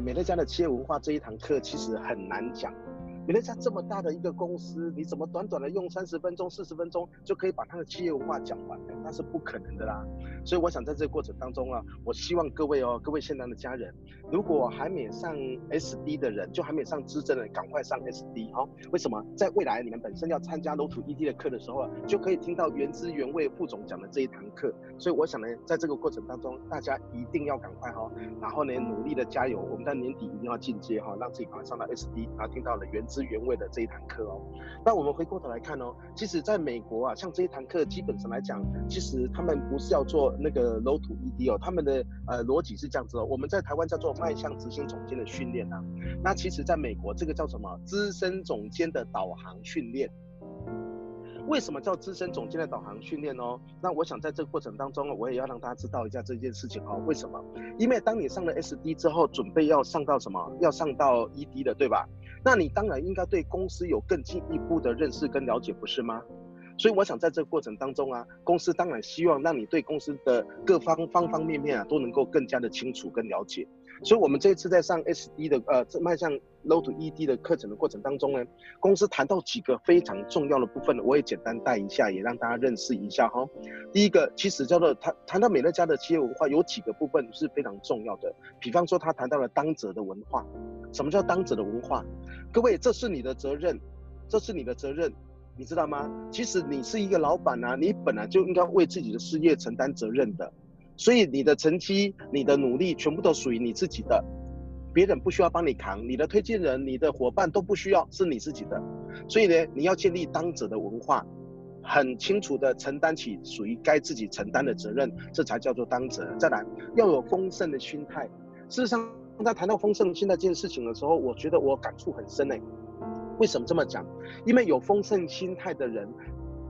美乐家的企业文化这一堂课其实很难讲。美乐家这么大的一个公司，你怎么短短的用三十分钟、四十分钟就可以把它的企业文化讲完？那是不可能的啦。所以我想在这个过程当中啊，我希望各位哦，各位现场的家人，如果还没上 SD 的人，就还没上资深的人，赶快上 SD 哦。为什么？在未来你们本身要参加 Road to ED 的课的时候啊，就可以听到原汁原味副总讲的这一堂课。所以我想呢，在这个过程当中，大家一定要赶快哈，然后呢，努力的加油。我们在年底一定要进阶哈，让自己赶快上到 SD，然后听到了原汁原味的这一堂课哦。那我们回过头来看哦，其实在美国啊，像这一堂课基本上来讲，其实他们不是要做那个 low to ED 哦，他们的呃逻辑是这样子哦。我们在台湾叫做迈向执行总监的训练啊，那其实在美国这个叫什么？资深总监的导航训练。为什么叫资深总监的导航训练哦？那我想在这个过程当中，我也要让大家知道一下这件事情哦。为什么？因为当你上了 SD 之后，准备要上到什么？要上到 ED 的，对吧？那你当然应该对公司有更进一步的认识跟了解，不是吗？所以我想在这个过程当中啊，公司当然希望让你对公司的各方方方面面啊都能够更加的清楚跟了解。所以，我们这一次在上 SD 的呃，迈向 Low to ED 的课程的过程当中呢，公司谈到几个非常重要的部分，我也简单带一下，也让大家认识一下哈。第一个，其实叫做谈谈到美乐家的企业文化，有几个部分是非常重要的。比方说，他谈到了当责的文化。什么叫当责的文化？各位，这是你的责任，这是你的责任，你知道吗？其实你是一个老板啊，你本来就应该为自己的事业承担责任的。所以你的成绩、你的努力，全部都属于你自己的，别人不需要帮你扛，你的推荐人、你的伙伴都不需要，是你自己的。所以呢，你要建立当责的文化，很清楚的承担起属于该自己承担的责任，这才叫做当责。再来，要有丰盛的心态。事实上，当他谈到丰盛心态这件事情的时候，我觉得我感触很深诶。为什么这么讲？因为有丰盛心态的人，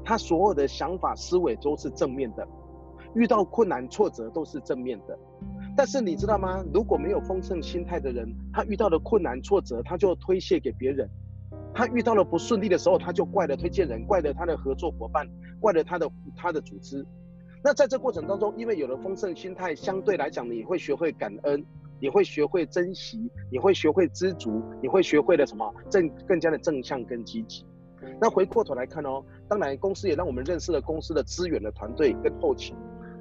他所有的想法、思维都是正面的。遇到困难挫折都是正面的，但是你知道吗？如果没有丰盛心态的人，他遇到了困难挫折，他就推卸给别人；他遇到了不顺利的时候，他就怪了推荐人，怪了他的合作伙伴，怪了他的他的组织。那在这过程当中，因为有了丰盛心态，相对来讲，你会学会感恩，你会学会珍惜，你会学会知足，你会学会了什么？正更加的正向跟积极。那回过头来看哦，当然公司也让我们认识了公司的资源的团队跟后勤。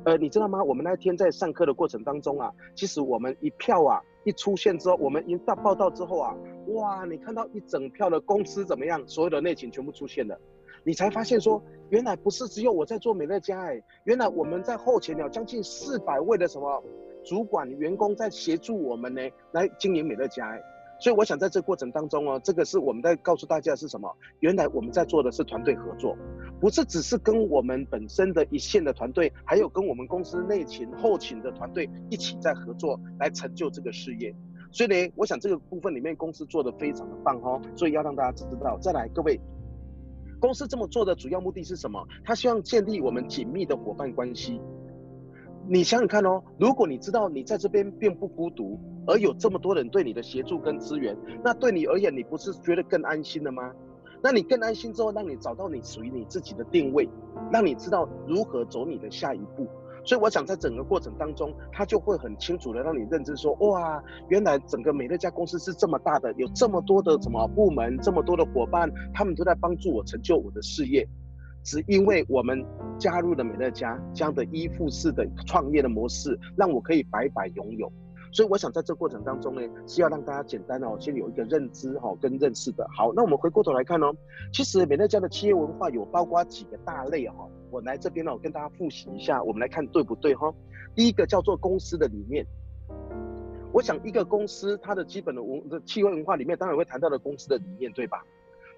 呃，你知道吗？我们那天在上课的过程当中啊，其实我们一票啊一出现之后，我们一到报道之后啊，哇，你看到一整票的公司怎么样？所有的内勤全部出现了，你才发现说，原来不是只有我在做美乐家哎，原来我们在后勤有将近四百位的什么主管员工在协助我们呢，来经营美乐家。所以我想在这过程当中哦，这个是我们在告诉大家是什么？原来我们在做的是团队合作，不是只是跟我们本身的一线的团队，还有跟我们公司内勤、后勤的团队一起在合作来成就这个事业。所以呢，我想这个部分里面公司做的非常的棒哦，所以要让大家知道。再来，各位，公司这么做的主要目的是什么？他希望建立我们紧密的伙伴关系。你想想看哦，如果你知道你在这边并不孤独，而有这么多人对你的协助跟支援，那对你而言，你不是觉得更安心了吗？那你更安心之后，让你找到你属于你自己的定位，让你知道如何走你的下一步。所以我想在整个过程当中，他就会很清楚的让你认知说，哇，原来整个美乐家公司是这么大的，有这么多的什么部门，这么多的伙伴，他们都在帮助我成就我的事业。只因为我们加入了美乐家这样的依附式的创业的模式，让我可以白白拥有。所以我想在这过程当中呢，是要让大家简单哦，先有一个认知哈跟认识的。好，那我们回过头来看哦，其实美乐家的企业文化有包括几个大类哈。我来这边呢，我跟大家复习一下，我们来看对不对哈。第一个叫做公司的理念。我想一个公司它的基本的文的企业文化里面，当然会谈到的公司的理念，对吧？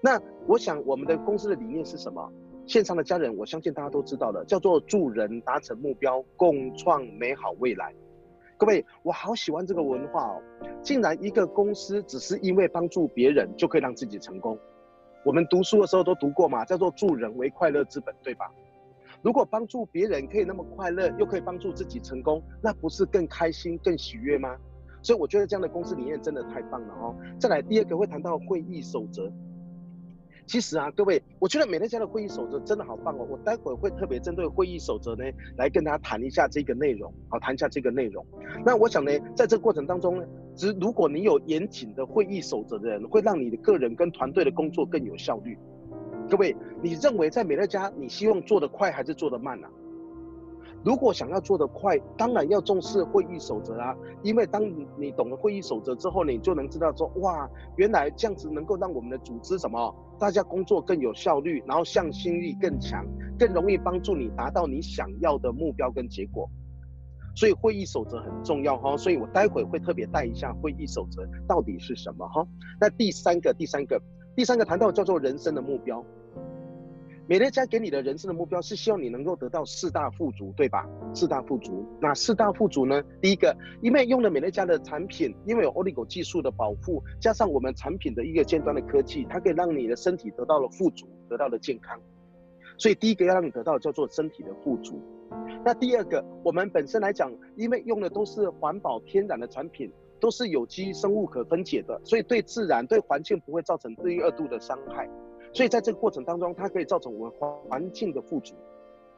那我想我们的公司的理念是什么？线上的家人，我相信大家都知道了，叫做助人达成目标，共创美好未来。各位，我好喜欢这个文化哦！竟然一个公司只是因为帮助别人就可以让自己成功。我们读书的时候都读过嘛，叫做助人为快乐之本，对吧？如果帮助别人可以那么快乐，又可以帮助自己成功，那不是更开心、更喜悦吗？所以我觉得这样的公司理念真的太棒了哦！再来，第二个会谈到会议守则。其实啊，各位，我觉得美乐家的会议守则真的好棒哦！我待会会特别针对会议守则呢，来跟大家谈一下这个内容，好，谈一下这个内容。那我想呢，在这个过程当中呢，只如果你有严谨的会议守则的人，会让你的个人跟团队的工作更有效率。各位，你认为在美乐家，你希望做得快还是做得慢呢、啊？如果想要做得快，当然要重视会议守则啊。因为当你懂了会议守则之后，你就能知道说，哇，原来这样子能够让我们的组织什么，大家工作更有效率，然后向心力更强，更容易帮助你达到你想要的目标跟结果。所以会议守则很重要哈，所以我待会会特别带一下会议守则到底是什么哈。那第三个，第三个，第三个谈到叫做人生的目标。美乐家给你的人生的目标是希望你能够得到四大富足，对吧？四大富足，那四大富足呢？第一个，因为用了美乐家的产品，因为有 Oligo 技术的保护，加上我们产品的一个尖端的科技，它可以让你的身体得到了富足，得到了健康。所以第一个要让你得到叫做身体的富足。那第二个，我们本身来讲，因为用的都是环保天然的产品，都是有机生物可分解的，所以对自然、对环境不会造成第二度的伤害。所以在这个过程当中，它可以造成我们环境的富足。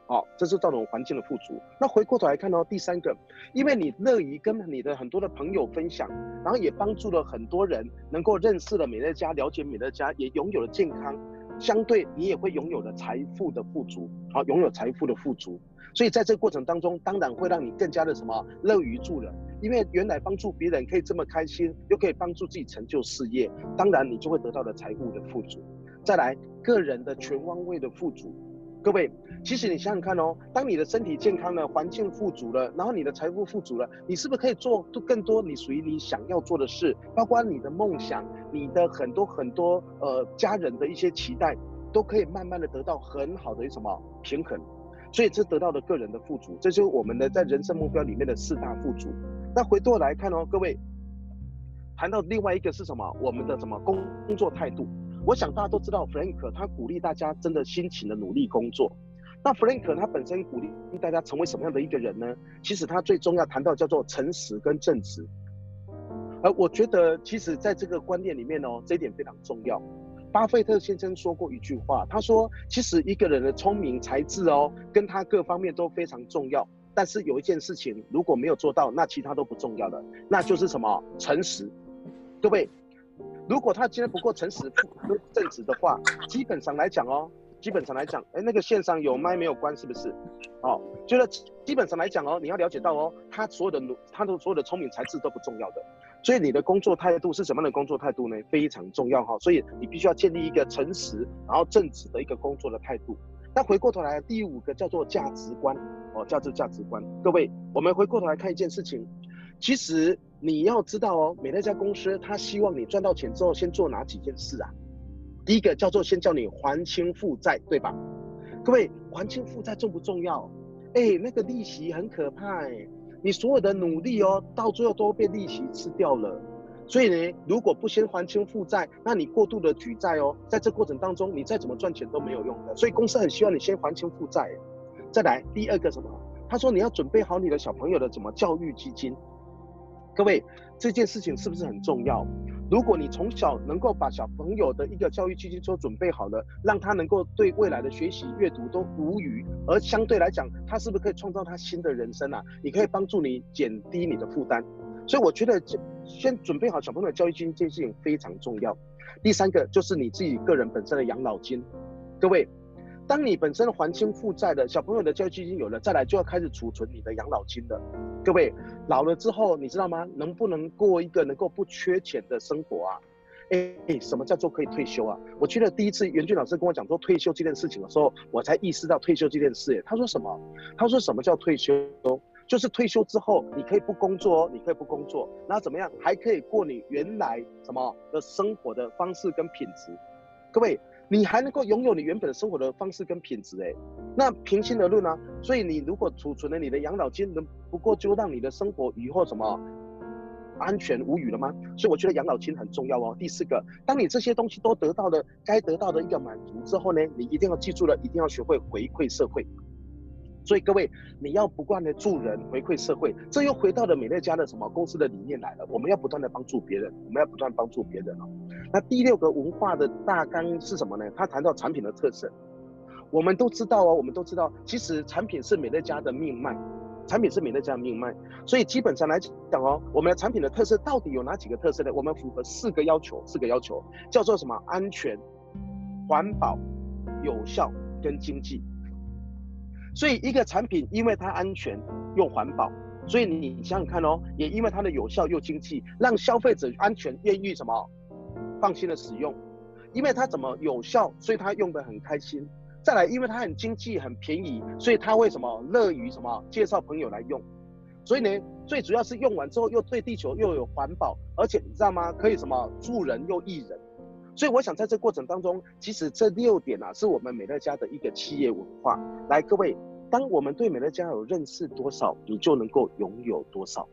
好，这是造成环境的富足。那回过头来看到第三个，因为你乐于跟你的很多的朋友分享，然后也帮助了很多人能够认识了美乐家，了解美乐家，也拥有了健康，相对你也会拥有了财富的富足。好，拥有财富的富足。所以在这个过程当中，当然会让你更加的什么乐于助人，因为原来帮助别人可以这么开心，又可以帮助自己成就事业，当然你就会得到了财富的富足。再来，个人的全方位的富足。各位，其实你想想看哦，当你的身体健康了，环境富足了，然后你的财富富足了，你是不是可以做更多你属于你想要做的事？包括你的梦想，你的很多很多呃家人的一些期待，都可以慢慢的得到很好的什么平衡。所以这得到的个人的富足，这就是我们的在人生目标里面的四大富足。那回过来看哦，各位，谈到另外一个是什么？我们的什么工工作态度？我想大家都知道，Frank 他鼓励大家真的辛勤的努力工作。那 Frank 他本身鼓励大家成为什么样的一个人呢？其实他最重要谈到叫做诚实跟正直。而我觉得，其实在这个观念里面哦，这一点非常重要。巴菲特先生说过一句话，他说：“其实一个人的聪明才智哦，跟他各方面都非常重要。但是有一件事情如果没有做到，那其他都不重要的，那就是什么？诚实。各位，如果他今天不够诚实、不正直的话，基本上来讲哦，基本上来讲，哎，那个线上有麦没有关，是不是？哦，就是基本上来讲哦，你要了解到哦，他所有的努，他的所有的聪明才智都不重要的。”所以你的工作态度是什么样的工作态度呢？非常重要哈。所以你必须要建立一个诚实然后正直的一个工作的态度。那回过头来，第五个叫做价值观哦，价值价值观。各位，我们回过头来看一件事情，其实你要知道哦，美乐家公司他希望你赚到钱之后先做哪几件事啊？第一个叫做先叫你还清负债，对吧？各位，还清负债重不重要？哎，那个利息很可怕哎。你所有的努力哦，到最后都被利息吃掉了。所以呢，如果不先还清负债，那你过度的举债哦，在这过程当中，你再怎么赚钱都没有用的。所以公司很希望你先还清负债。再来第二个什么？他说你要准备好你的小朋友的怎么教育基金。各位，这件事情是不是很重要？如果你从小能够把小朋友的一个教育基金都准备好了，让他能够对未来的学习阅读都无虞，而相对来讲，他是不是可以创造他新的人生啊？你可以帮助你减低你的负担，所以我觉得先准备好小朋友的教育基金这件事情非常重要。第三个就是你自己个人本身的养老金，各位。当你本身还清负债的小朋友的教育基金有了，再来就要开始储存你的养老金了。各位老了之后，你知道吗？能不能过一个能够不缺钱的生活啊？哎哎，什么叫做可以退休啊？我记得第一次袁俊老师跟我讲说退休这件事情的时候，我才意识到退休这件事。他说什么？他说什么叫退休？就是退休之后你可以不工作哦，你可以不工作，然后怎么样还可以过你原来什么的生活的方式跟品质。各位。你还能够拥有你原本的生活的方式跟品质，哎，那平心而论呢？所以你如果储存了你的养老金，能不过就让你的生活以后什么安全无虞了吗？所以我觉得养老金很重要哦。第四个，当你这些东西都得到了该得到的一个满足之后呢，你一定要记住了，一定要学会回馈社会。所以各位，你要不断的助人回馈社会，这又回到了美乐家的什么公司的理念来了。我们要不断的帮助别人，我们要不断帮助别人哦。那第六个文化的大纲是什么呢？他谈到产品的特色。我们都知道哦，我们都知道，其实产品是美乐家的命脉。产品是美乐家的命脉，所以基本上来讲哦，我们的产品的特色到底有哪几个特色呢？我们符合四个要求，四个要求叫做什么？安全、环保、有效跟经济。所以一个产品因为它安全又环保，所以你想想看哦，也因为它的有效又经济，让消费者安全愿意什么放心的使用，因为它怎么有效，所以他用得很开心。再来，因为它很经济、很便宜，所以他会什么乐于什么介绍朋友来用。所以呢，最主要是用完之后又对地球又有环保，而且你知道吗？可以什么助人又益人。所以我想在这过程当中，其实这六点啊，是我们美乐家的一个企业文化。来，各位，当我们对美乐家有认识多少，你就能够拥有多少。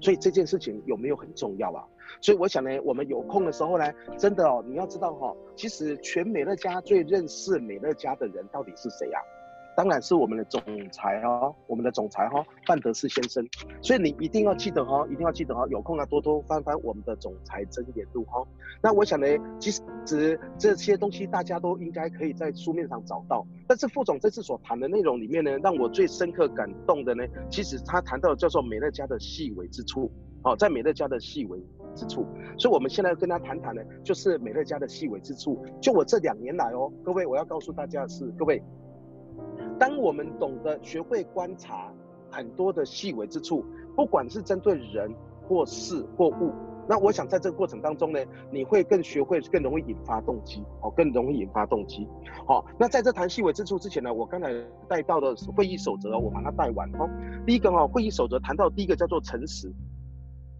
所以这件事情有没有很重要啊？所以我想呢，我们有空的时候呢，真的哦，你要知道哈、哦，其实全美乐家最认识美乐家的人到底是谁呀、啊？当然是我们的总裁哦，我们的总裁哈、哦，范德士先生。所以你一定要记得哈、哦，一定要记得哈、哦，有空啊多多翻翻我们的总裁真言录哈。那我想呢，其实这些东西大家都应该可以在书面上找到。但是副总这次所谈的内容里面呢，让我最深刻感动的呢，其实他谈到叫做美乐家的细微之处。好，在美乐家的细微之处，所以我们现在要跟他谈谈呢，就是美乐家的细微之处。就我这两年来哦，各位，我要告诉大家的是，各位，当我们懂得学会观察很多的细微之处，不管是针对人或事或物，那我想在这个过程当中呢，你会更学会更容易引发动机，哦，更容易引发动机。好，那在这谈细微之处之前呢，我刚才带到的会议守则，我把它带完哦。第一个哈，会议守则谈到第一个叫做诚实。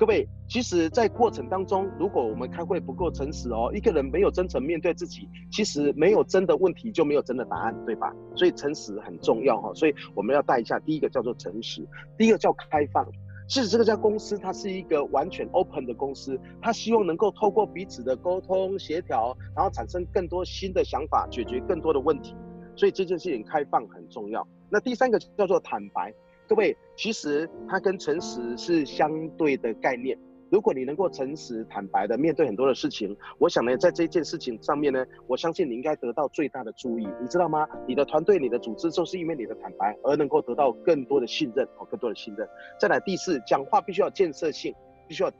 各位，其实，在过程当中，如果我们开会不够诚实哦，一个人没有真诚面对自己，其实没有真的问题，就没有真的答案，对吧？所以诚实很重要哈，所以我们要带一下，第一个叫做诚实，第一个叫开放。其实这个家公司它是一个完全 open 的公司，它希望能够透过彼此的沟通协调，然后产生更多新的想法，解决更多的问题。所以这件事情开放很重要。那第三个叫做坦白。各位，其实它跟诚实是相对的概念。如果你能够诚实坦白的面对很多的事情，我想呢，在这件事情上面呢，我相信你应该得到最大的注意，你知道吗？你的团队、你的组织，就是因为你的坦白而能够得到更多的信任和，更多的信任。再来第四，讲话必须要建设性，必须要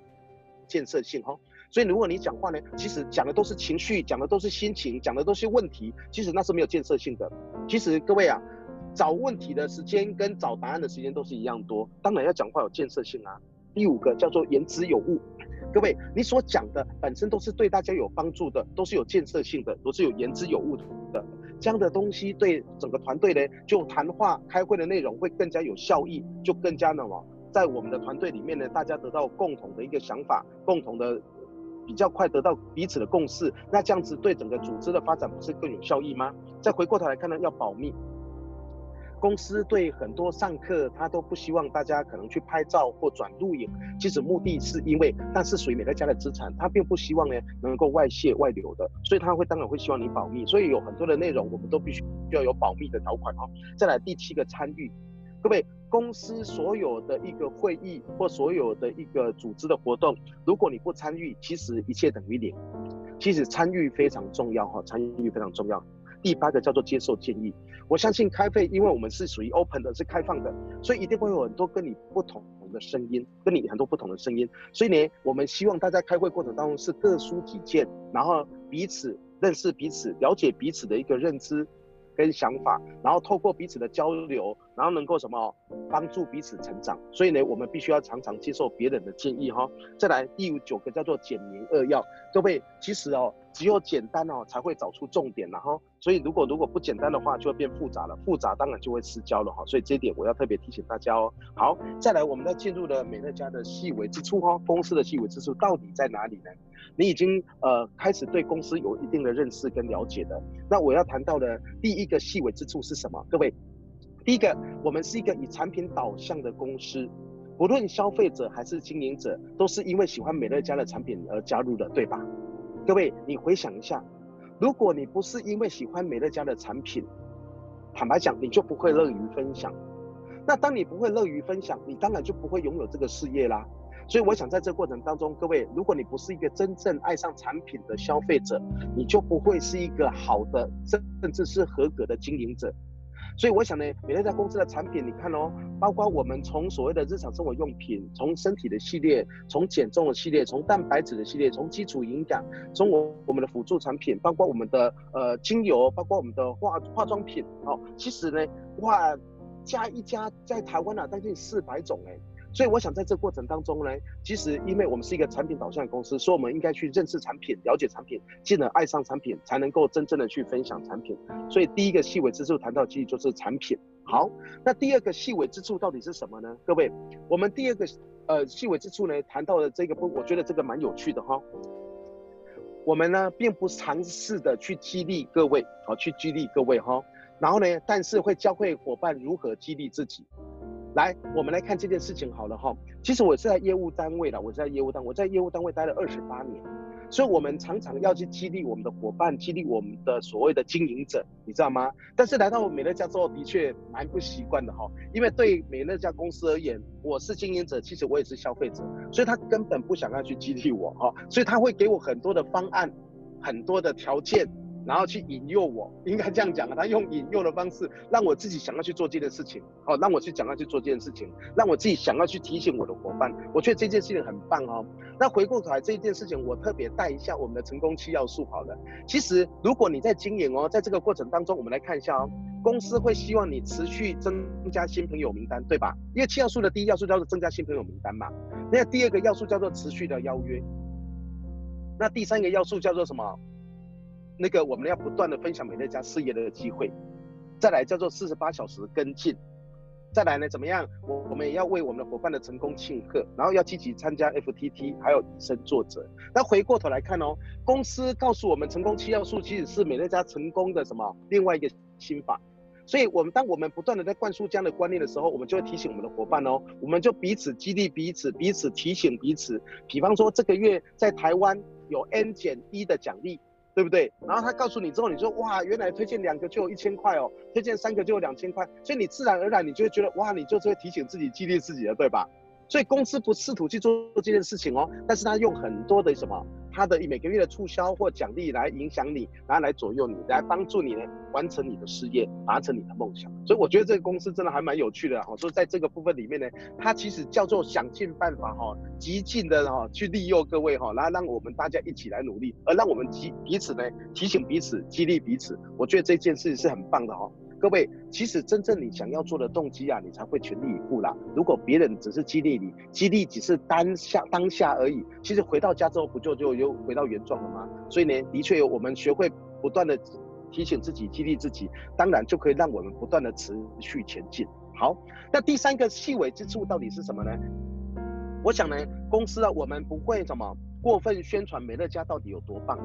建设性哈。所以如果你讲话呢，其实讲的都是情绪，讲的都是心情，讲的都是问题，其实那是没有建设性的。其实各位啊。找问题的时间跟找答案的时间都是一样多，当然要讲话有建设性啊。第五个叫做言之有物，各位，你所讲的本身都是对大家有帮助的，都是有建设性的，都是有言之有物的。这样的东西对整个团队呢，就谈话开会的内容会更加有效益，就更加那么在我们的团队里面呢，大家得到共同的一个想法，共同的比较快得到彼此的共识，那这样子对整个组织的发展不是更有效益吗？再回过头来看呢，要保密。公司对很多上课，他都不希望大家可能去拍照或转录影。其实目的是因为，但是属于每个家的资产，他并不希望呢能够外泄外流的，所以他会当然会希望你保密。所以有很多的内容，我们都必须要有保密的条款哈。再来第七个参与，各位，公司所有的一个会议或所有的一个组织的活动，如果你不参与，其实一切等于零。其实参与非常重要哈，参与非常重要。第八个叫做接受建议，我相信开会，因为我们是属于 open 的，是开放的，所以一定会有很多跟你不同的声音，跟你很多不同的声音。所以呢，我们希望大家开会过程当中是各抒己见，然后彼此认识彼此，了解彼此的一个认知跟想法，然后透过彼此的交流，然后能够什么帮助彼此成长。所以呢，我们必须要常常接受别人的建议哈。再来第九个叫做简明扼要，各位其实哦。只有简单哦，才会找出重点，然后，所以如果如果不简单的话，就会变复杂了，复杂当然就会失焦了哈，所以这一点我要特别提醒大家哦。好，再来，我们再进入了美乐家的细微之处哈，公司的细微之处到底在哪里呢？你已经呃开始对公司有一定的认识跟了解的，那我要谈到的第一个细微之处是什么？各位，第一个，我们是一个以产品导向的公司，不论消费者还是经营者，都是因为喜欢美乐家的产品而加入的，对吧？各位，你回想一下，如果你不是因为喜欢美乐家的产品，坦白讲，你就不会乐于分享。那当你不会乐于分享，你当然就不会拥有这个事业啦。所以我想在这过程当中，各位，如果你不是一个真正爱上产品的消费者，你就不会是一个好的，甚至是合格的经营者。所以我想呢，美乐家公司的产品，你看哦，包括我们从所谓的日常生活用品，从身体的系列，从减重的系列，从蛋白质的系列，从基础营养，从我我们的辅助产品，包括我们的呃精油，包括我们的化化妆品，哦，其实呢，哇，加一加在台湾啊，将近四百种哎。所以我想在这过程当中呢，其实因为我们是一个产品导向的公司，所以我们应该去认识产品、了解产品，进而爱上产品，才能够真正的去分享产品。所以第一个细微之处谈到其实就是产品。好，那第二个细微之处到底是什么呢？各位，我们第二个呃细微之处呢，谈到的这个不，我觉得这个蛮有趣的哈。我们呢并不尝试的去激励各位，好，去激励各位哈。然后呢，但是会教会伙伴如何激励自己。来，我们来看这件事情好了哈。其实我是在业务单位的，我在业务单位，我在业务单位待了二十八年，所以我们常常要去激励我们的伙伴，激励我们的所谓的经营者，你知道吗？但是来到美乐家之后，的确蛮不习惯的哈，因为对美乐家公司而言，我是经营者，其实我也是消费者，所以他根本不想要去激励我哈，所以他会给我很多的方案，很多的条件。然后去引诱我，应该这样讲啊，他用引诱的方式让我自己想要去做这件事情，好，让我去想要去做这件事情，让我自己想要去提醒我的伙伴，我觉得这件事情很棒哦。那回过头来这一件事情，我特别带一下我们的成功七要素好了。其实如果你在经营哦，在这个过程当中，我们来看一下哦，公司会希望你持续增加新朋友名单，对吧？因为七要素的第一要素叫做增加新朋友名单嘛，那第二个要素叫做持续的邀约，那第三个要素叫做什么？那个我们要不断的分享美乐家事业的机会，再来叫做四十八小时跟进，再来呢怎么样？我我们也要为我们的伙伴的成功庆贺，然后要积极参加 FTT，还有以身作则。那回过头来看哦，公司告诉我们成功七要素其实是美乐家成功的什么另外一个心法。所以我们当我们不断的在灌输这样的观念的时候，我们就会提醒我们的伙伴哦，我们就彼此激励彼此，彼此提醒彼此。比方说这个月在台湾有 N 减一的奖励。对不对？然后他告诉你之后，你说哇，原来推荐两个就有一千块哦，推荐三个就有两千块，所以你自然而然你就会觉得哇，你就是会提醒自己、激励自己的，对吧？所以公司不试图去做这件事情哦，但是他用很多的什么？他的每个月的促销或奖励来影响你，然后来左右你，来帮助你呢完成你的事业，达成你的梦想。所以我觉得这个公司真的还蛮有趣的哈。所以在这个部分里面呢，它其实叫做想尽办法哈，极尽的哈去利诱各位哈，然后让我们大家一起来努力，而让我们提彼此呢提醒彼此，激励彼此。我觉得这件事是很棒的哈。各位，其实真正你想要做的动机啊，你才会全力以赴啦。如果别人只是激励你，激励只是当下当下而已，其实回到家之后不就就又回到原状了吗？所以呢，的确有我们学会不断的提醒自己、激励自己，当然就可以让我们不断的持续前进。好，那第三个细微之处到底是什么呢？我想呢，公司啊，我们不会什么过分宣传美乐家到底有多棒。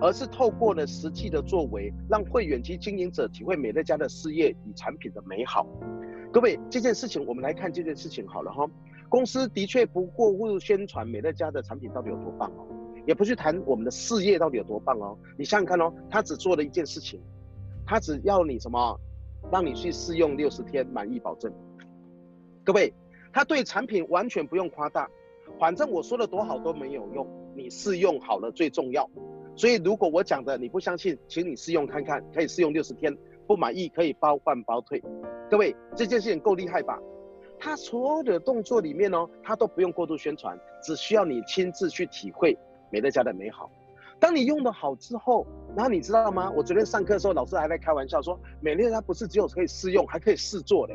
而是透过了实际的作为，让会员及经营者体会美乐家的事业与产品的美好。各位，这件事情我们来看这件事情好了哈。公司的确不过度宣传美乐家的产品到底有多棒哦，也不去谈我们的事业到底有多棒哦。你想想看哦，他只做了一件事情，他只要你什么，让你去试用六十天满意保证。各位，他对产品完全不用夸大，反正我说的多好都没有用，你试用好了最重要。所以，如果我讲的你不相信，请你试用看看，可以试用六十天，不满意可以包换包退。各位，这件事情够厉害吧？他所有的动作里面呢，他都不用过度宣传，只需要你亲自去体会美乐家的美好。当你用得好之后，然后你知道吗？我昨天上课的时候，老师还在开玩笑说，美乐家不是只有可以试用，还可以试做的。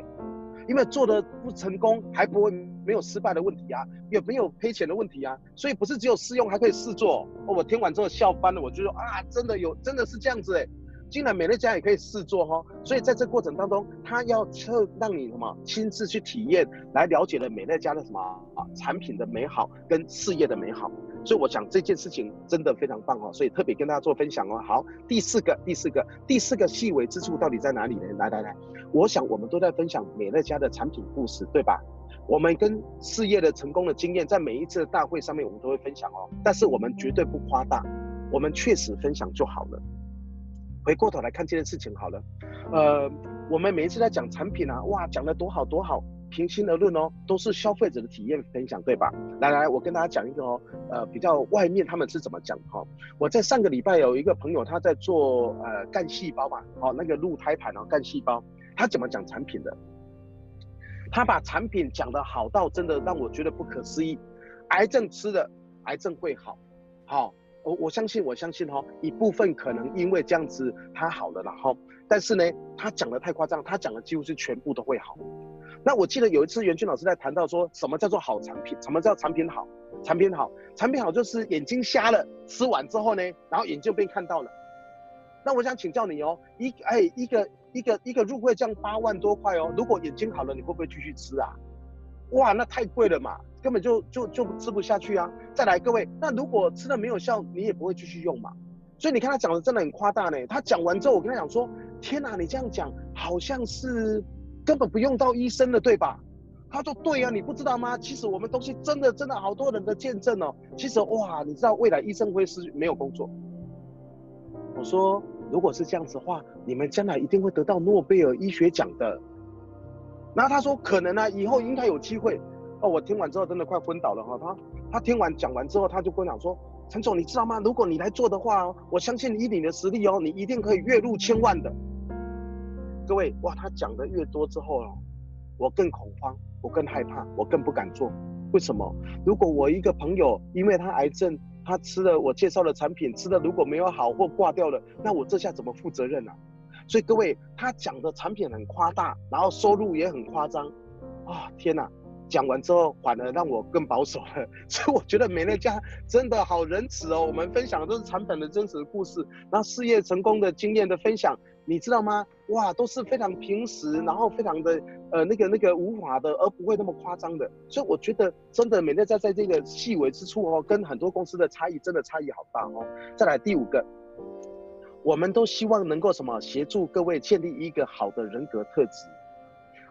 因为做的不成功，还不会没有失败的问题啊，也没有赔钱的问题啊，所以不是只有试用，还可以试做。哦，我听完之后笑翻了，我就说啊，真的有，真的是这样子哎，竟然美乐家也可以试做哈。所以在这过程当中，他要测让你什么亲自去体验，来了解了美乐家的什么啊产品的美好跟事业的美好。所以我想这件事情真的非常棒哦，所以特别跟大家做分享哦。好，第四个，第四个，第四个细微之处到底在哪里呢？来来来，我想我们都在分享美乐家的产品故事，对吧？我们跟事业的成功的经验，在每一次的大会上面我们都会分享哦。但是我们绝对不夸大，我们确实分享就好了。回过头来看这件事情好了，呃，我们每一次在讲产品啊，哇，讲得多好多好。平心而论哦，都是消费者的体验分享，对吧？来来，我跟大家讲一个哦，呃，比较外面他们是怎么讲哈、哦。我在上个礼拜有一个朋友，他在做呃干细胞嘛，哦，那个鹿胎盘哦，干细胞。他怎么讲产品的？他把产品讲得好到真的让我觉得不可思议。癌症吃了，癌症会好，好，我我相信，我相信哈，一部分可能因为这样子他好了，然后，但是呢，他讲得太夸张，他讲的几乎是全部都会好。那我记得有一次袁俊老师在谈到说，什么叫做好产品？什么叫产品好？产品好，产品好就是眼睛瞎了，吃完之后呢，然后眼睛被看到了。那我想请教你哦，一哎一个一个一个入会价八万多块哦，如果眼睛好了，你会不会继续吃啊？哇，那太贵了嘛，根本就就就吃不下去啊！再来，各位，那如果吃了没有效，你也不会继续用嘛。所以你看他讲的真的很夸大呢。他讲完之后，我跟他讲说：天哪，你这样讲好像是根本不用到医生了，对吧？他说：对呀，你不知道吗？其实我们东西真的真的好多人的见证哦。其实哇，你知道未来医生会是没有工作。我说。如果是这样子的话，你们将来一定会得到诺贝尔医学奖的。然后他说可能呢、以后应该有机会。哦，我听完之后真的快昏倒了哈。他他听完讲完之后，他就跟我讲说：“陈总，你知道吗？如果你来做的话，我相信以你的实力哦，你一定可以月入千万的。”各位哇，他讲的越多之后哦，我更恐慌，我更害怕，我更不敢做。为什么？如果我一个朋友因为他癌症，他吃了我介绍的产品，吃的如果没有好或挂掉了，那我这下怎么负责任呢、啊？所以各位，他讲的产品很夸大，然后收入也很夸张，啊、天哪！讲完之后反而让我更保守了。所以我觉得美乐家真的好仁慈哦。我们分享的都是产品的真实故事，那事业成功的经验的分享。你知道吗？哇，都是非常平实，然后非常的呃那个那个无法的，而不会那么夸张的。所以我觉得真的美乐家在这个细微之处哦，跟很多公司的差异真的差异好大哦。再来第五个，我们都希望能够什么协助各位建立一个好的人格特质，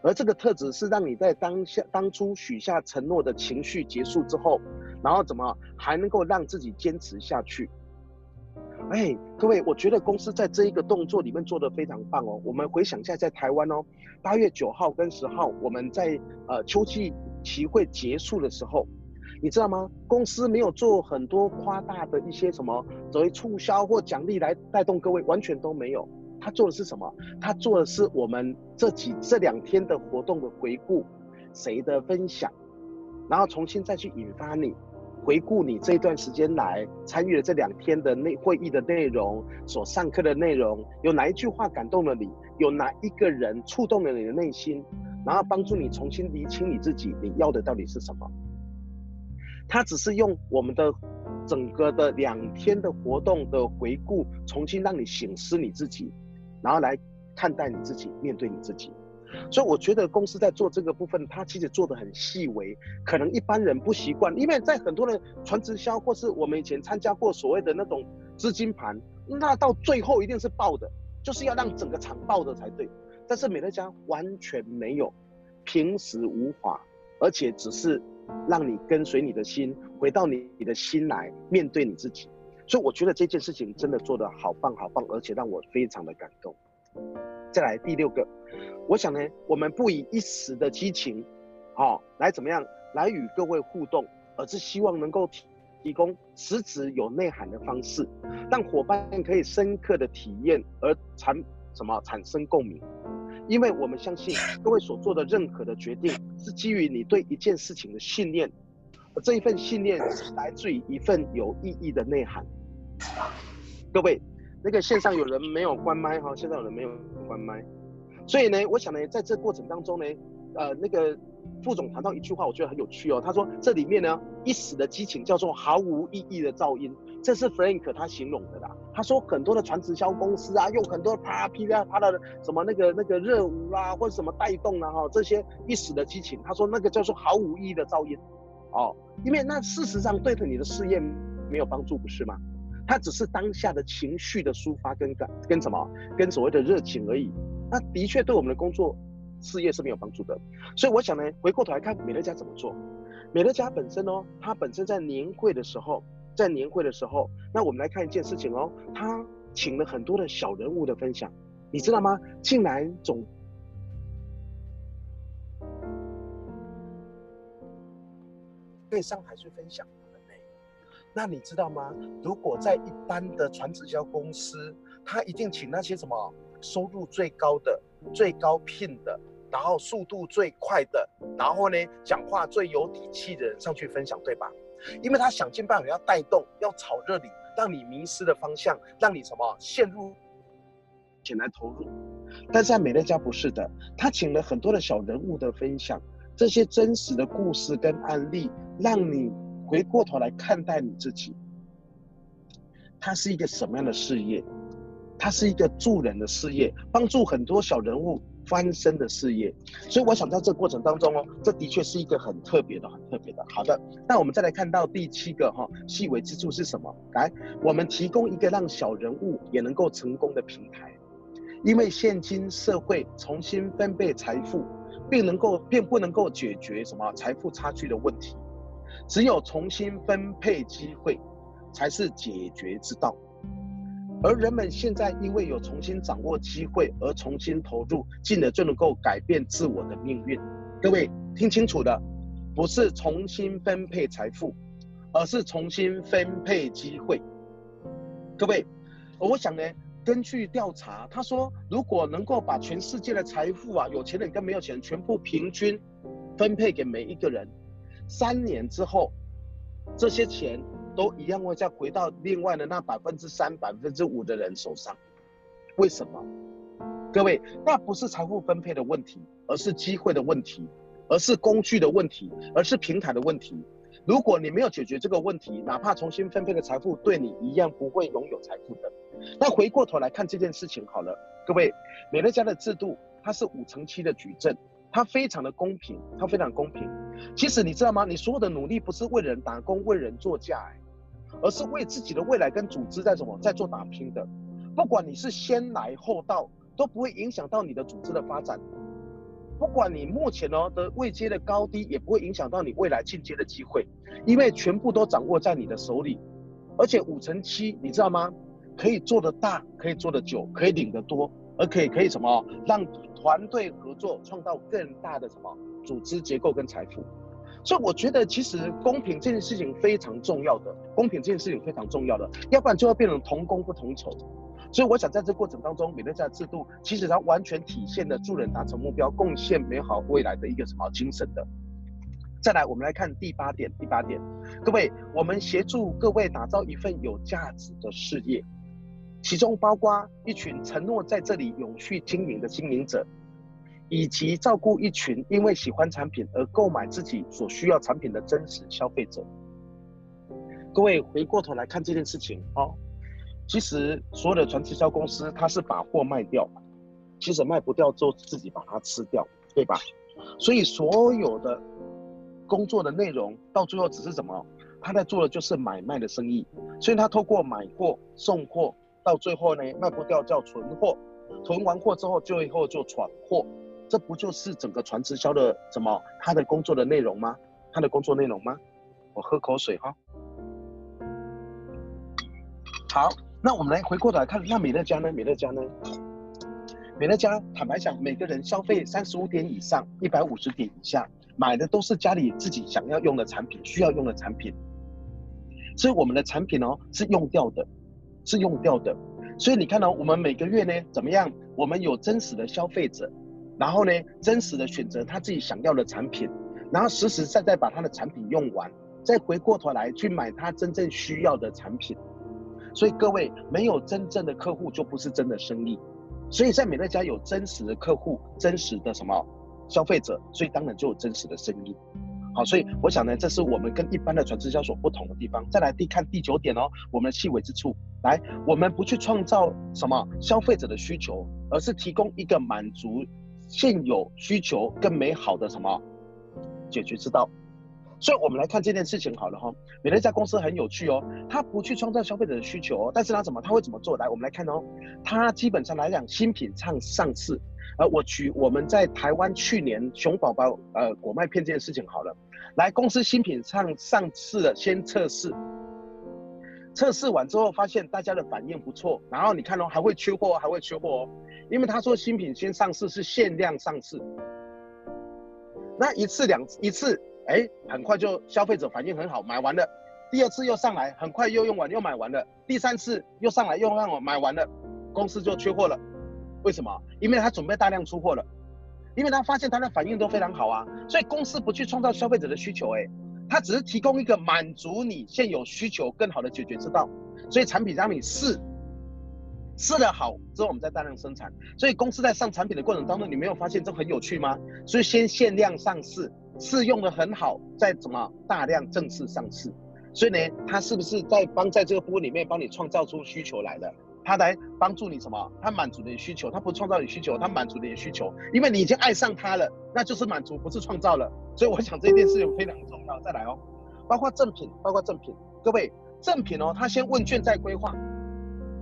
而这个特质是让你在当下当初许下承诺的情绪结束之后，然后怎么还能够让自己坚持下去。哎，各位，我觉得公司在这一个动作里面做得非常棒哦。我们回想一下，在台湾哦，八月九号跟十号，我们在呃秋季集会结束的时候，你知道吗？公司没有做很多夸大的一些什么所谓促销或奖励来带动各位，完全都没有。他做的是什么？他做的是我们这几这两天的活动的回顾，谁的分享，然后重新再去引发你。回顾你这段时间来参与了这两天的内会议的内容，所上课的内容，有哪一句话感动了你？有哪一个人触动了你的内心？然后帮助你重新理清你自己，你要的到底是什么？他只是用我们的整个的两天的活动的回顾，重新让你省思你自己，然后来看待你自己，面对你自己。所以我觉得公司在做这个部分，它其实做得很细微，可能一般人不习惯，因为在很多的传直销或是我们以前参加过所谓的那种资金盘，那到最后一定是爆的，就是要让整个场爆的才对。但是美乐家完全没有，平时无华，而且只是让你跟随你的心，回到你你的心来面对你自己。所以我觉得这件事情真的做得好棒好棒，而且让我非常的感动。再来第六个。我想呢，我们不以一时的激情，好、哦、来怎么样来与各位互动，而是希望能够提提供实质有内涵的方式，让伙伴可以深刻的体验而产什么产生共鸣。因为我们相信 各位所做的任何的决定是基于你对一件事情的信念，而这一份信念是来自于一份有意义的内涵。各位，那个线上有人没有关麦哈？线上有人没有关麦。所以呢，我想呢，在这过程当中呢，呃，那个副总谈到一句话，我觉得很有趣哦。他说这里面呢，一时的激情叫做毫无意义的噪音，这是 Frank 他形容的啦。他说很多的传直销公司啊，用很多啪噼啪啪的什么那个那个热舞啦，或者什么带动啊哈，这些一时的激情，他说那个叫做毫无意义的噪音，哦，因为那事实上对着你的事业没有帮助，不是吗？它只是当下的情绪的抒发跟感跟什么，跟所谓的热情而已。那的确对我们的工作事业是没有帮助的，所以我想呢，回过头来看美乐家怎么做。美乐家本身哦，它本身在年会的时候，在年会的时候，那我们来看一件事情哦，他请了很多的小人物的分享，你知道吗？竟然总对上海去分享。那你知道吗？如果在一般的传直销公司，他一定请那些什么？收入最高的、最高聘的，然后速度最快的，然后呢，讲话最有底气的人上去分享，对吧？因为他想尽办法要带动，要炒热你，让你迷失的方向，让你什么陷入钱来投入。但是在美乐家不是的，他请了很多的小人物的分享，这些真实的故事跟案例，让你回过头来看待你自己。它是一个什么样的事业？它是一个助人的事业，帮助很多小人物翻身的事业。所以我想在这过程当中哦，这的确是一个很特别的、很特别的。好的，那我们再来看到第七个哈、细微之处是什么？来，我们提供一个让小人物也能够成功的平台。因为现今社会重新分配财富，并能够并不能够解决什么财富差距的问题，只有重新分配机会，才是解决之道。而人们现在因为有重新掌握机会而重新投入，进而就能够改变自我的命运。各位听清楚了，不是重新分配财富，而是重新分配机会。各位，我想呢。根据调查，他说，如果能够把全世界的财富啊，有钱人跟没有钱人全部平均分配给每一个人，三年之后，这些钱都一样会再回到另外的那百分之三、百分之五的人手上。为什么？各位，那不是财富分配的问题，而是机会的问题，而是工具的问题，而是平台的问题。如果你没有解决这个问题，哪怕重新分配的财富对你一样不会拥有财富的。那回过头来看这件事情好了，各位，美乐家的制度它是五成七的矩阵，它非常的公平，它非常公平。其实你知道吗？你所有的努力不是为人打工、为人做嫁，而是为自己的未来跟组织在什么，在做打拼的。不管你是先来后到，都不会影响到你的组织的发展。不管你目前哦的位阶的高低，也不会影响到你未来进阶的机会，因为全部都掌握在你的手里。而且五成七，你知道吗？可以做得大，可以做得久，可以领得多，而可以可以什么？让团队合作创造更大的什么组织结构跟财富。所以我觉得其实公平这件事情非常重要的，公平这件事情非常重要的，要不然就会变成同工不同酬。所以我想在这过程当中，美乐家制度其实它完全体现了助人达成目标、贡献美好未来的一个什么精神的。再来，我们来看第八点。第八点，各位，我们协助各位打造一份有价值的事业，其中包括一群承诺在这里永续经营的经营者，以及照顾一群因为喜欢产品而购买自己所需要产品的真实消费者。各位回过头来看这件事情哦。其实所有的传直销公司，它是把货卖掉，其实卖不掉就自己把它吃掉，对吧？所以所有的工作的内容到最后只是什么？他在做的就是买卖的生意，所以他透过买货送货，到最后呢卖不掉叫存货，囤完货之后最后就闯货，这不就是整个传直销的什么？他的工作的内容吗？他的工作内容吗？我喝口水哈。好。那我们来回过头来看，那美乐家呢？美乐家呢？美乐家坦白讲，每个人消费三十五点以上，一百五十点以下，买的都是家里自己想要用的产品，需要用的产品。所以我们的产品哦是用掉的，是用掉的。所以你看到、我们每个月呢怎么样？我们有真实的消费者，然后呢真实的选择他自己想要的产品，然后实实在在把他的产品用完，再回过头来去买他真正需要的产品。所以各位，没有真正的客户就不是真的生意。所以在美乐家有真实的客户，真实的什么消费者，所以当然就有真实的生意。好，所以我想呢，这是我们跟一般的传直销所不同的地方。再来，第看第九点哦，我们的细微之处。来，我们不去创造什么消费者的需求，而是提供一个满足现有需求更美好的什么解决之道。所以我们来看这件事情好了哈，美乐家公司很有趣哦，他不去创造消费者的需求哦，但是他怎么他会怎么做？来，我们来看哦，他基本上来讲新品上上市，呃，我举我们在台湾去年熊宝宝呃果麦片这件事情好了，来公司新品上上市了，先测试，测试完之后发现大家的反应不错，然后你看哦还会缺货还会缺货哦，因为他说新品先上市是限量上市，那一次两一次。哎，很快就消费者反应很好，买完了。第二次又上来，很快又用完又买完了。第三次又上来又让我买完了，公司就缺货了。为什么？因为他准备大量出货了，因为他发现他的反应都非常好啊，所以公司不去创造消费者的需求，哎，它只是提供一个满足你现有需求更好的解决之道，所以产品让你试，试的好之后我们再大量生产，所以公司在上产品的过程当中，你没有发现这很有趣吗？所以先限量上市，试用的很好，再怎么大量正式上市，所以呢，他是不是在帮在这个部分里面帮你创造出需求来了？他来帮助你什么？他满足你的需求，他不创造你需求，他满足你的需求，因为你已经爱上他了，那就是满足，不是创造了。所以我想这件事情非常重要。再来哦，包括赠品，包括赠品，各位赠品哦，他先问卷再规划。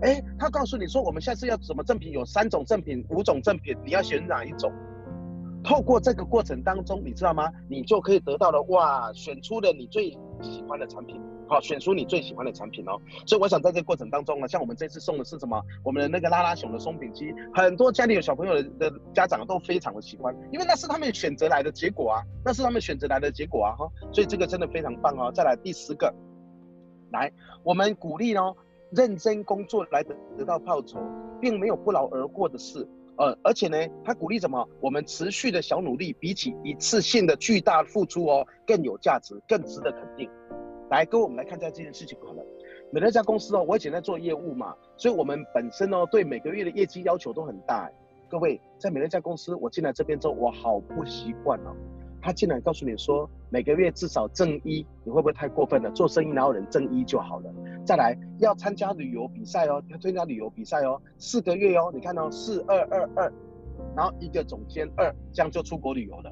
哎，他告诉你说，我们下次要什么赠品？有三种赠品，五种赠品，你要选哪一种？透过这个过程当中，你知道吗？你就可以得到了哇，选出了你最喜欢的产品。好，选出你最喜欢的产品哦。所以我想在这个过程当中呢，像我们这次送的是什么？我们的那个拉拉熊的松饼机，很多家里有小朋友的家长都非常的喜欢，因为那是他们选择来的结果啊，那是他们选择来的结果啊哈。所以这个真的非常棒哦。再来第十个，来，我们鼓励哦，认真工作来得得到报酬，并没有不劳而获的事。呃，而且呢，他鼓励什么？我们持续的小努力，比起一次性的巨大付出哦，更有价值，更值得肯定。来，各位我们来看一下这件事情好了。美乐家公司哦，我以前在做业务嘛，所以我们本身哦，对每个月的业绩要求都很大。各位，在美乐家公司，我进来这边之后，我好不习惯哦。他竟然告诉你说，每个月至少挣一，你会不会太过分了？做生意哪有人挣一就好了？再来，要参加旅游比赛哦，要参加旅游比赛哦，四个月哦，你看哦，四二二二，然后一个总监二，这样就出国旅游了。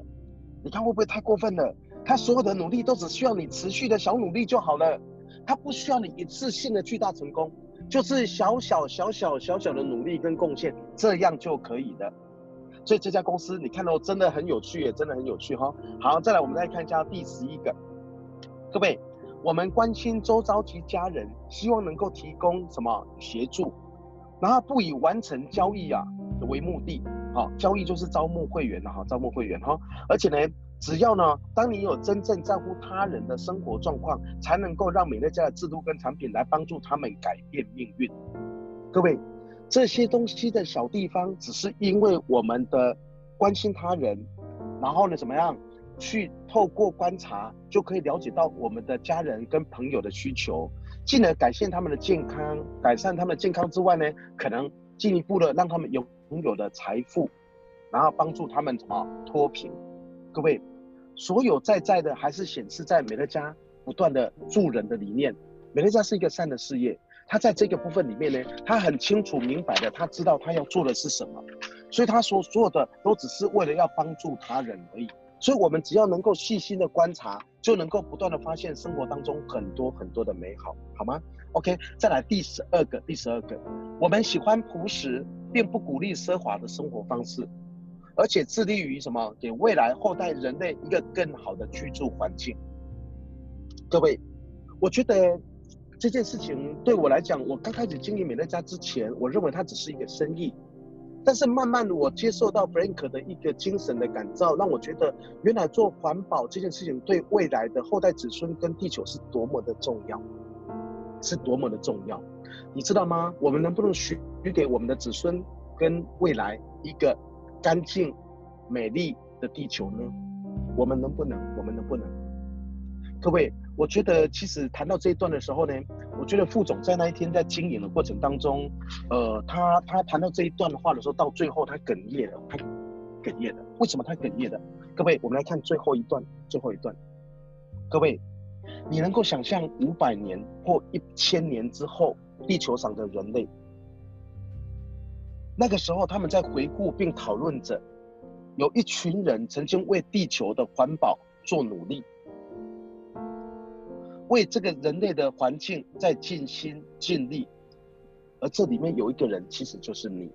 你看会不会太过分了？他所有的努力都只需要你持续的小努力就好了，他不需要你一次性的巨大成功，就是小小小小小小的努力跟贡献，这样就可以的。所以这家公司你看到真的很有趣，也真的很有趣哈。好，再来我们再看一下第十一个，各位，我们关心周遭及家人，希望能够提供什么协助，然后不以完成交易啊为目的，好，交易就是招募会员哈，招募会员哈，而且呢。只要呢，当你有真正在乎他人的生活状况，才能够让美乐家的制度跟产品来帮助他们改变命运。各位，这些东西的小地方，只是因为我们的关心他人，然后呢，怎么样去透过观察，就可以了解到我们的家人跟朋友的需求，进而改善他们的健康，改善他们的健康之外呢，可能进一步的让他们有拥有的财富，然后帮助他们什么脱贫。各位，所有在在的还是显示在美乐家不断的助人的理念。美乐家是一个善的事业，他在这个部分里面呢，他很清楚明白的，他知道他要做的是什么，所以他所做的都只是为了要帮助他人而已。所以，我们只要能够细心的观察，就能够不断的发现生活当中很多很多的美好，好吗？OK，再来第十二个，第十二个，我们喜欢朴实，并不鼓励奢华的生活方式。而且致力于什么？给未来后代人类一个更好的居住环境。各位，我觉得这件事情对我来讲，我刚开始经营美乐家之前，我认为它只是一个生意。但是慢慢，我接受到 Frank 的一个精神的感召，让我觉得原来做环保这件事情对未来的后代子孙跟地球是多么的重要，是多么的重要。你知道吗？我们能不能许许给我们的子孙跟未来一个？干净、美丽的地球呢？我们能不能？我们能不能？各位，我觉得其实谈到这一段的时候呢，我觉得副总在那一天在经营的过程当中，呃，他他谈到这一段话的时候，到最后他哽咽了，他哽咽了。为什么他哽咽了？各位，我们来看最后一段，最后一段。各位，你能够想象五百年或一千年之后，地球上的人类？那个时候，他们在回顾并讨论着，有一群人曾经为地球的环保做努力，为这个人类的环境在尽心尽力，而这里面有一个人，其实就是你。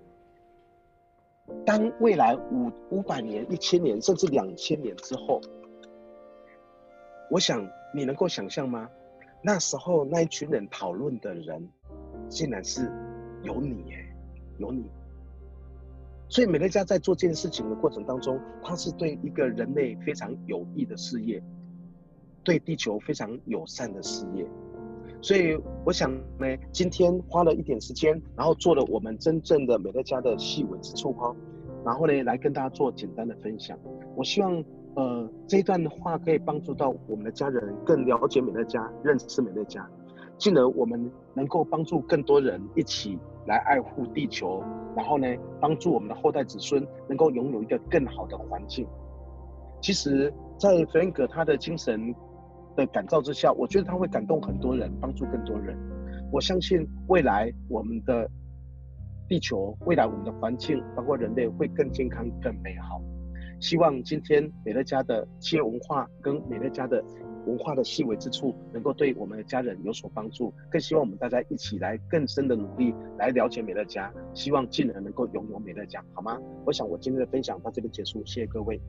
当未来五五百年、一千年，甚至两千年之后，我想你能够想象吗？那时候那一群人讨论的人，竟然是有你耶，有你。所以美乐家在做这件事情的过程当中，它是对一个人类非常有益的事业，对地球非常友善的事业。所以我想呢，今天花了一点时间，然后做了我们真正的美乐家的细微之处哈，然后呢，来跟大家做简单的分享。我希望呃这一段的话可以帮助到我们的家人更了解美乐家，认识美乐家，进而我们能够帮助更多人一起来爱护地球，然后呢，帮助我们的后代子孙能够拥有一个更好的环境。其实，在弗兰格他的精神的感召之下，我觉得他会感动很多人，帮助更多人。我相信未来我们的地球，未来我们的环境，包括人类会更健康、更美好。希望今天美乐家的企业文化跟美乐家的文化的细微之处，能够对我们的家人有所帮助。更希望我们大家一起来更深的努力来了解美乐家，希望进而能够拥有美乐家，好吗？我想我今天的分享到这边结束，谢谢各位。